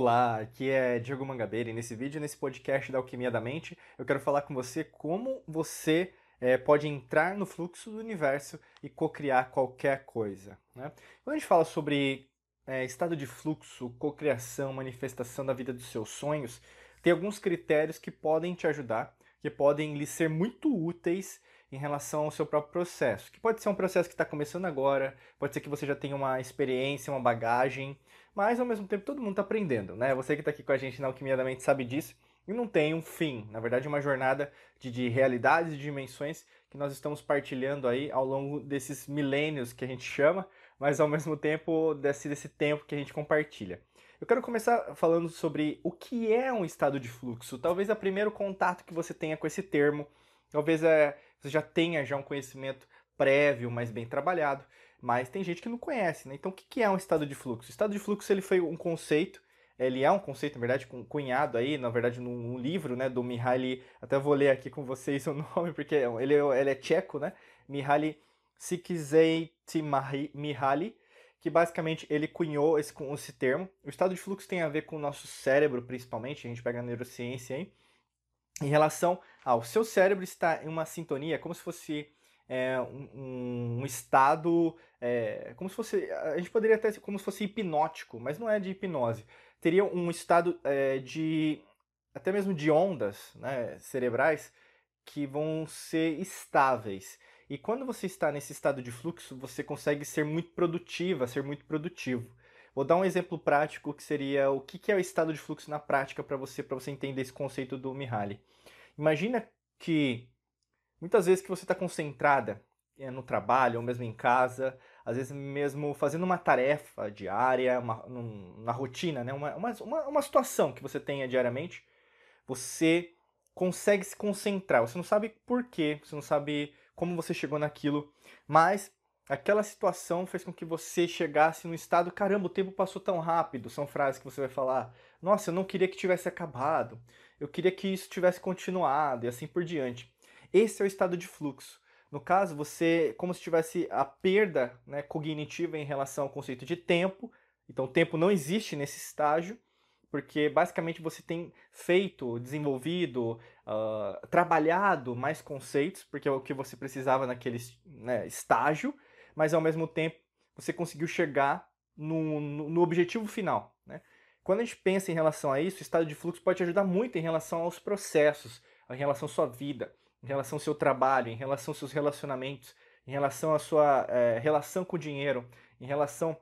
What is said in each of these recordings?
Olá, aqui é Diego Mangabeira e nesse vídeo, nesse podcast da Alquimia da Mente, eu quero falar com você como você é, pode entrar no fluxo do universo e co-criar qualquer coisa. Né? Quando a gente fala sobre é, estado de fluxo, cocriação, manifestação da vida dos seus sonhos, tem alguns critérios que podem te ajudar, que podem lhe ser muito úteis em relação ao seu próprio processo. Que pode ser um processo que está começando agora, pode ser que você já tenha uma experiência, uma bagagem, mas ao mesmo tempo todo mundo está aprendendo, né? Você que está aqui com a gente na Alquimia da Mente sabe disso e não tem um fim. Na verdade, é uma jornada de, de realidades e dimensões que nós estamos partilhando aí ao longo desses milênios que a gente chama, mas ao mesmo tempo desse, desse tempo que a gente compartilha. Eu quero começar falando sobre o que é um estado de fluxo. Talvez o primeiro contato que você tenha com esse termo, talvez é, você já tenha já um conhecimento prévio, mais bem trabalhado, mas tem gente que não conhece, né? Então, o que é um estado de fluxo? O estado de fluxo ele foi um conceito, ele é um conceito, na verdade, cunhado aí, na verdade, num, livro, né, do Mihaly, até vou ler aqui com vocês o nome, porque ele, ele é tcheco, né? Mihaly Csikszentmihalyi, que basicamente ele cunhou esse, esse termo. O estado de fluxo tem a ver com o nosso cérebro, principalmente, a gente pega a neurociência aí, em relação ao seu cérebro estar em uma sintonia, como se fosse é, um, um, estado, é, como se fosse, a gente poderia até como se fosse hipnótico, mas não é de hipnose. Teria um estado é, de, até mesmo de ondas né, cerebrais que vão ser estáveis. E quando você está nesse estado de fluxo, você consegue ser muito produtiva, ser muito produtivo. Vou dar um exemplo prático que seria o que é o estado de fluxo na prática para você, para você entender esse conceito do Mihaly. Imagina que muitas vezes que você está concentrada é, no trabalho ou mesmo em casa, às vezes mesmo fazendo uma tarefa diária, uma, na rotina, né? uma, uma, uma situação que você tenha diariamente, você consegue se concentrar. Você não sabe por quê, você não sabe como você chegou naquilo, mas aquela situação fez com que você chegasse no estado, caramba, o tempo passou tão rápido. São frases que você vai falar, nossa, eu não queria que tivesse acabado, eu queria que isso tivesse continuado e assim por diante. Esse é o estado de fluxo. No caso, você, como se tivesse a perda né, cognitiva em relação ao conceito de tempo. Então, o tempo não existe nesse estágio porque basicamente você tem feito, desenvolvido, uh, trabalhado mais conceitos, porque é o que você precisava naquele né, estágio, mas ao mesmo tempo você conseguiu chegar no, no, no objetivo final. Né? Quando a gente pensa em relação a isso, o estado de fluxo pode te ajudar muito em relação aos processos, em relação à sua vida, em relação ao seu trabalho, em relação aos seus relacionamentos, em relação à sua é, relação com o dinheiro, em relação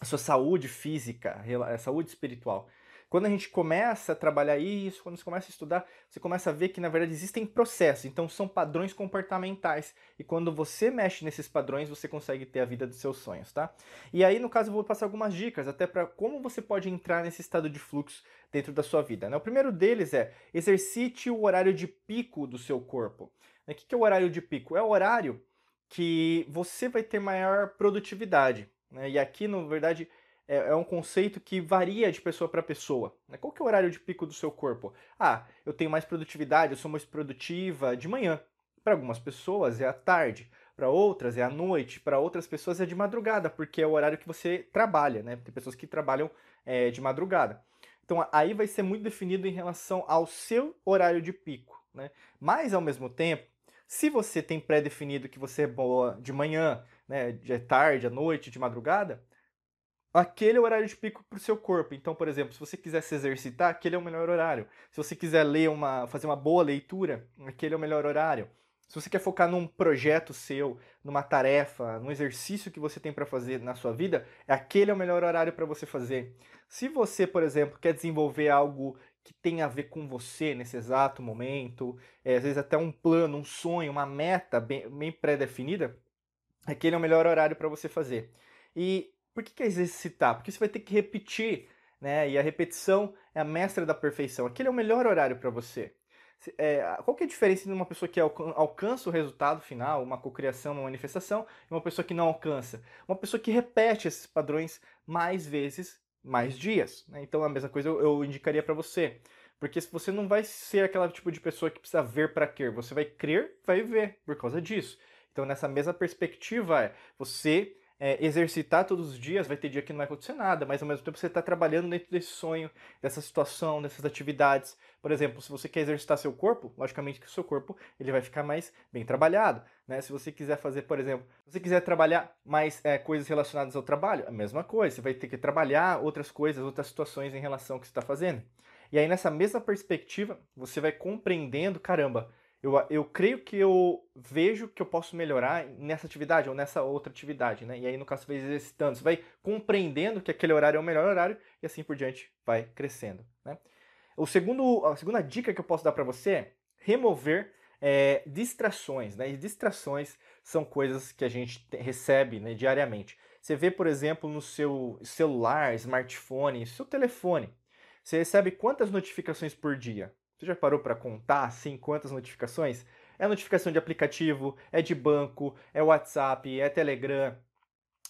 à sua saúde física, saúde espiritual. Quando a gente começa a trabalhar isso, quando você começa a estudar, você começa a ver que na verdade existem processos, então são padrões comportamentais. E quando você mexe nesses padrões, você consegue ter a vida dos seus sonhos, tá? E aí, no caso, eu vou passar algumas dicas até para como você pode entrar nesse estado de fluxo dentro da sua vida. Né? O primeiro deles é exercite o horário de pico do seu corpo. O que é o horário de pico? É o horário que você vai ter maior produtividade. Né? E aqui, na verdade, é, é um conceito que varia de pessoa para pessoa. Né? Qual que é o horário de pico do seu corpo? Ah, eu tenho mais produtividade, eu sou mais produtiva de manhã. Para algumas pessoas é à tarde, para outras é à noite, para outras pessoas é de madrugada, porque é o horário que você trabalha, né? Tem pessoas que trabalham é, de madrugada. Então aí vai ser muito definido em relação ao seu horário de pico, né? Mas ao mesmo tempo, se você tem pré-definido que você é boa de manhã, né, de tarde, à noite, de madrugada, aquele é o horário de pico para o seu corpo. Então, por exemplo, se você quiser se exercitar, aquele é o melhor horário. Se você quiser ler uma, fazer uma boa leitura, aquele é o melhor horário. Se você quer focar num projeto seu, numa tarefa, num exercício que você tem para fazer na sua vida, aquele é o melhor horário para você fazer. Se você, por exemplo, quer desenvolver algo que tem a ver com você nesse exato momento, é, às vezes até um plano, um sonho, uma meta bem, bem pré-definida, aquele é o melhor horário para você fazer. E por que, que é exercitar? Porque você vai ter que repetir, né? E a repetição é a mestra da perfeição. Aquele é o melhor horário para você. É, qual que é a diferença entre uma pessoa que alcança o resultado final, uma cocriação, uma manifestação, e uma pessoa que não alcança? Uma pessoa que repete esses padrões mais vezes, mais dias. Né? Então a mesma coisa eu, eu indicaria para você. Porque você não vai ser aquela tipo de pessoa que precisa ver para crer, você vai crer, vai ver por causa disso. Então nessa mesma perspectiva é você é, exercitar todos os dias, vai ter dia que não vai acontecer nada, mas ao mesmo tempo você está trabalhando dentro desse sonho, dessa situação, dessas atividades. Por exemplo, se você quer exercitar seu corpo, logicamente que o seu corpo ele vai ficar mais bem trabalhado. Né? Se você quiser fazer, por exemplo, se você quiser trabalhar mais é, coisas relacionadas ao trabalho, a mesma coisa, você vai ter que trabalhar outras coisas, outras situações em relação ao que você está fazendo. E aí, nessa mesma perspectiva, você vai compreendendo, caramba, eu, eu creio que eu vejo que eu posso melhorar nessa atividade ou nessa outra atividade, né? E aí, no caso, você vai exercitando, você vai compreendendo que aquele horário é o melhor horário e assim por diante vai crescendo, né? O segundo, a segunda dica que eu posso dar para você é remover é, distrações, né? E distrações são coisas que a gente recebe né, diariamente. Você vê, por exemplo, no seu celular, smartphone, seu telefone, você recebe quantas notificações por dia? Você já parou para contar assim quantas notificações? É notificação de aplicativo, é de banco, é WhatsApp, é Telegram,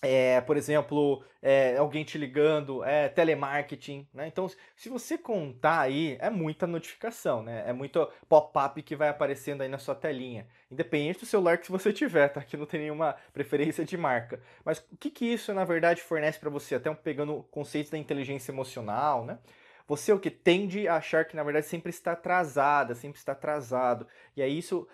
é, por exemplo, é, alguém te ligando, é telemarketing, né? Então, se você contar aí, é muita notificação, né? É muito pop-up que vai aparecendo aí na sua telinha. Independente do celular que você tiver, tá? Que não tem nenhuma preferência de marca. Mas o que, que isso, na verdade, fornece para você? Até pegando conceitos da inteligência emocional, né? Você o que tende a achar que na verdade sempre está atrasada, sempre está atrasado. E aí isso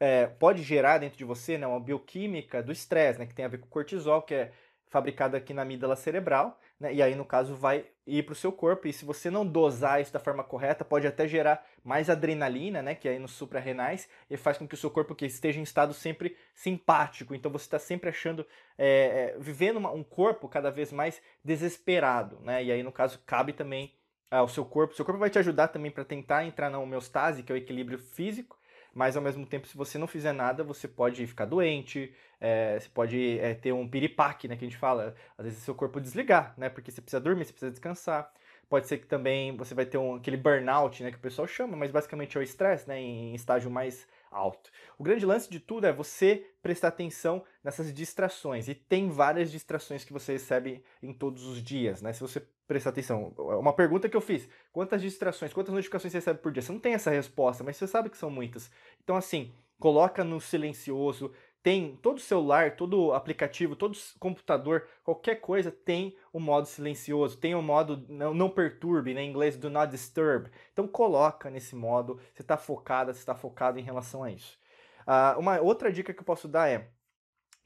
é, pode gerar dentro de você né, uma bioquímica do estresse, né, que tem a ver com cortisol, que é fabricado aqui na amígdala cerebral, né, e aí no caso vai ir para o seu corpo. E se você não dosar isso da forma correta, pode até gerar mais adrenalina, né, que é aí nos suprarrenais, e faz com que o seu corpo que esteja em estado sempre simpático. Então você está sempre achando, é, é, vivendo uma, um corpo cada vez mais desesperado, né, e aí no caso cabe também ao seu corpo. Seu corpo vai te ajudar também para tentar entrar na homeostase, que é o equilíbrio físico, mas ao mesmo tempo, se você não fizer nada, você pode ficar doente, é, você pode é, ter um piripaque, né, que a gente fala, às vezes seu corpo desligar, né, porque você precisa dormir, você precisa descansar. Pode ser que também você vai ter um, aquele burnout, né, que o pessoal chama, mas basicamente é o estresse, né, em estágio mais alto. O grande lance de tudo é você prestar atenção nessas distrações. E tem várias distrações que você recebe em todos os dias, né? Se você prestar atenção. Uma pergunta que eu fiz: quantas distrações, quantas notificações você recebe por dia? Você não tem essa resposta, mas você sabe que são muitas. Então, assim, coloca no silencioso, tem todo celular, todo aplicativo, todo computador, qualquer coisa tem o modo silencioso, tem o modo não, não perturbe, né, em inglês do not disturb. Então coloca nesse modo, você está focada, você está focado em relação a isso. Uh, uma outra dica que eu posso dar é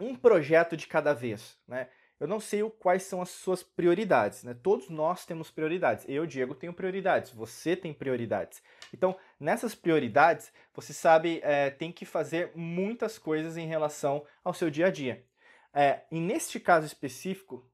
um projeto de cada vez, né? Eu não sei quais são as suas prioridades, né? Todos nós temos prioridades. Eu, Diego, tenho prioridades. Você tem prioridades. Então, nessas prioridades, você sabe, é, tem que fazer muitas coisas em relação ao seu dia a dia. É, e neste caso específico,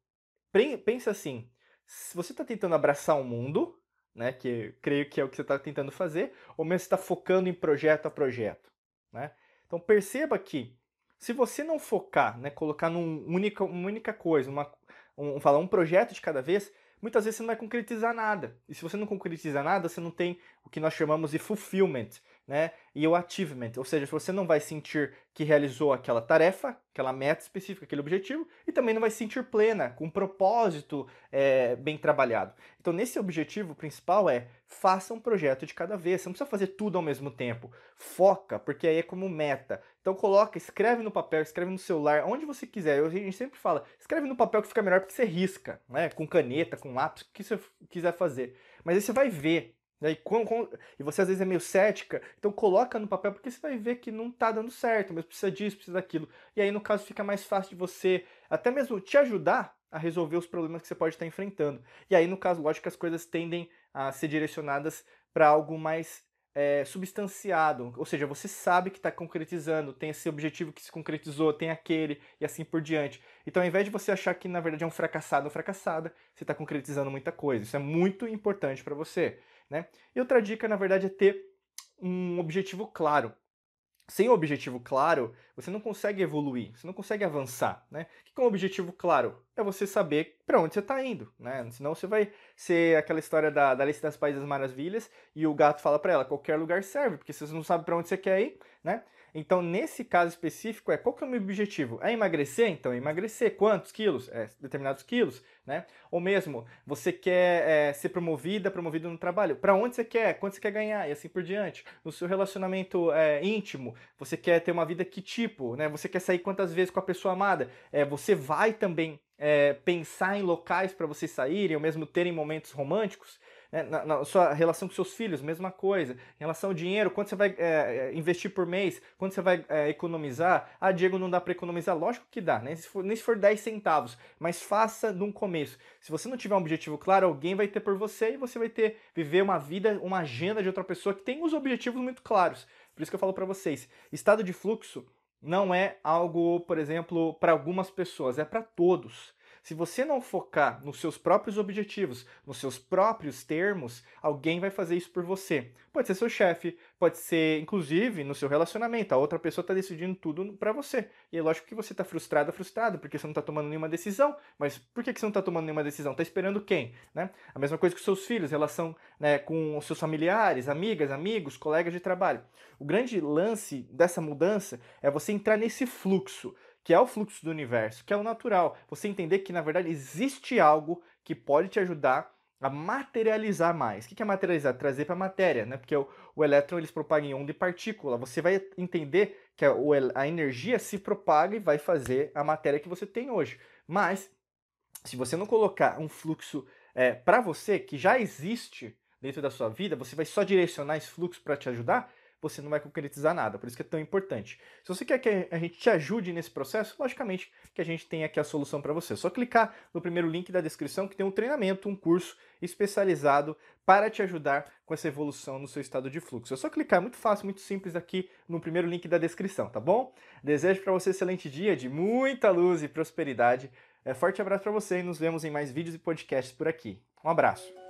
pensa assim: se você está tentando abraçar o mundo, né? Que creio que é o que você está tentando fazer, ou mesmo está focando em projeto a projeto, né? Então perceba que se você não focar, né, colocar numa única, uma única coisa, uma, um, falar um projeto de cada vez, muitas vezes você não vai concretizar nada. E se você não concretiza nada, você não tem o que nós chamamos de fulfillment, né? E o achievement, ou seja, você não vai sentir que realizou aquela tarefa, aquela meta específica, aquele objetivo, e também não vai se sentir plena, com um propósito é, bem trabalhado. Então, nesse objetivo principal é faça um projeto de cada vez. Você não precisa fazer tudo ao mesmo tempo. Foca, porque aí é como meta. Então coloca, escreve no papel, escreve no celular, onde você quiser. Eu, a gente sempre fala, escreve no papel que fica melhor porque você risca, né? Com caneta, com lápis, o que você quiser fazer. Mas aí você vai ver e, com, com, e você às vezes é meio cética, então coloca no papel porque você vai ver que não está dando certo, mas precisa disso, precisa daquilo. E aí, no caso, fica mais fácil de você até mesmo te ajudar a resolver os problemas que você pode estar enfrentando. E aí, no caso, lógico as coisas tendem a ser direcionadas para algo mais é, substanciado, ou seja, você sabe que está concretizando, tem esse objetivo que se concretizou, tem aquele e assim por diante. Então, ao invés de você achar que na verdade é um fracassado ou fracassada, você está concretizando muita coisa. Isso é muito importante para você. Né? E outra dica, na verdade, é ter um objetivo claro. Sem um objetivo claro, você não consegue evoluir, você não consegue avançar. Né? O que é um objetivo claro? É você saber para onde você está indo. Né? Senão você vai ser aquela história da, da lista das Países Maravilhas e o gato fala para ela: qualquer lugar serve, porque você não sabe para onde você quer ir. Né? Então, nesse caso específico, é qual que é o meu objetivo? É emagrecer? Então, é emagrecer quantos quilos? É, determinados quilos, né? Ou mesmo, você quer é, ser promovida, promovido no trabalho. Para onde você quer? Quanto você quer ganhar? E assim por diante. No seu relacionamento é, íntimo, você quer ter uma vida que tipo? Né? Você quer sair quantas vezes com a pessoa amada? É, você vai também é, pensar em locais para vocês saírem, ou mesmo terem momentos românticos? Né? Na, na, sua relação com seus filhos, mesma coisa. Em relação ao dinheiro, quanto você vai é, investir por mês, quanto você vai é, economizar. Ah, Diego, não dá para economizar. Lógico que dá, né? Se for, nem se for 10 centavos, mas faça de um começo. Se você não tiver um objetivo claro, alguém vai ter por você e você vai ter viver uma vida, uma agenda de outra pessoa que tem os objetivos muito claros. Por isso que eu falo para vocês, estado de fluxo não é algo, por exemplo, para algumas pessoas, é para todos. Se você não focar nos seus próprios objetivos, nos seus próprios termos, alguém vai fazer isso por você. Pode ser seu chefe, pode ser, inclusive, no seu relacionamento. A outra pessoa está decidindo tudo para você. E é lógico que você está frustrado, frustrado, porque você não está tomando nenhuma decisão. Mas por que você não está tomando nenhuma decisão? Está esperando quem? Né? A mesma coisa com seus filhos, relação né, com os seus familiares, amigas, amigos, colegas de trabalho. O grande lance dessa mudança é você entrar nesse fluxo que é o fluxo do universo, que é o natural. Você entender que, na verdade, existe algo que pode te ajudar a materializar mais. O que é materializar? Trazer para a matéria, né? Porque o, o elétron eles propagam em onda e partícula. Você vai entender que a, a energia se propaga e vai fazer a matéria que você tem hoje. Mas, se você não colocar um fluxo é, para você, que já existe dentro da sua vida, você vai só direcionar esse fluxo para te ajudar, você não vai concretizar nada. Por isso que é tão importante. Se você quer que a gente te ajude nesse processo, logicamente que a gente tem aqui a solução para você. É só clicar no primeiro link da descrição que tem um treinamento, um curso especializado para te ajudar com essa evolução no seu estado de fluxo. É só clicar, muito fácil, muito simples aqui no primeiro link da descrição, tá bom? Desejo para você um excelente dia de muita luz e prosperidade. É, forte abraço para você e nos vemos em mais vídeos e podcasts por aqui. Um abraço.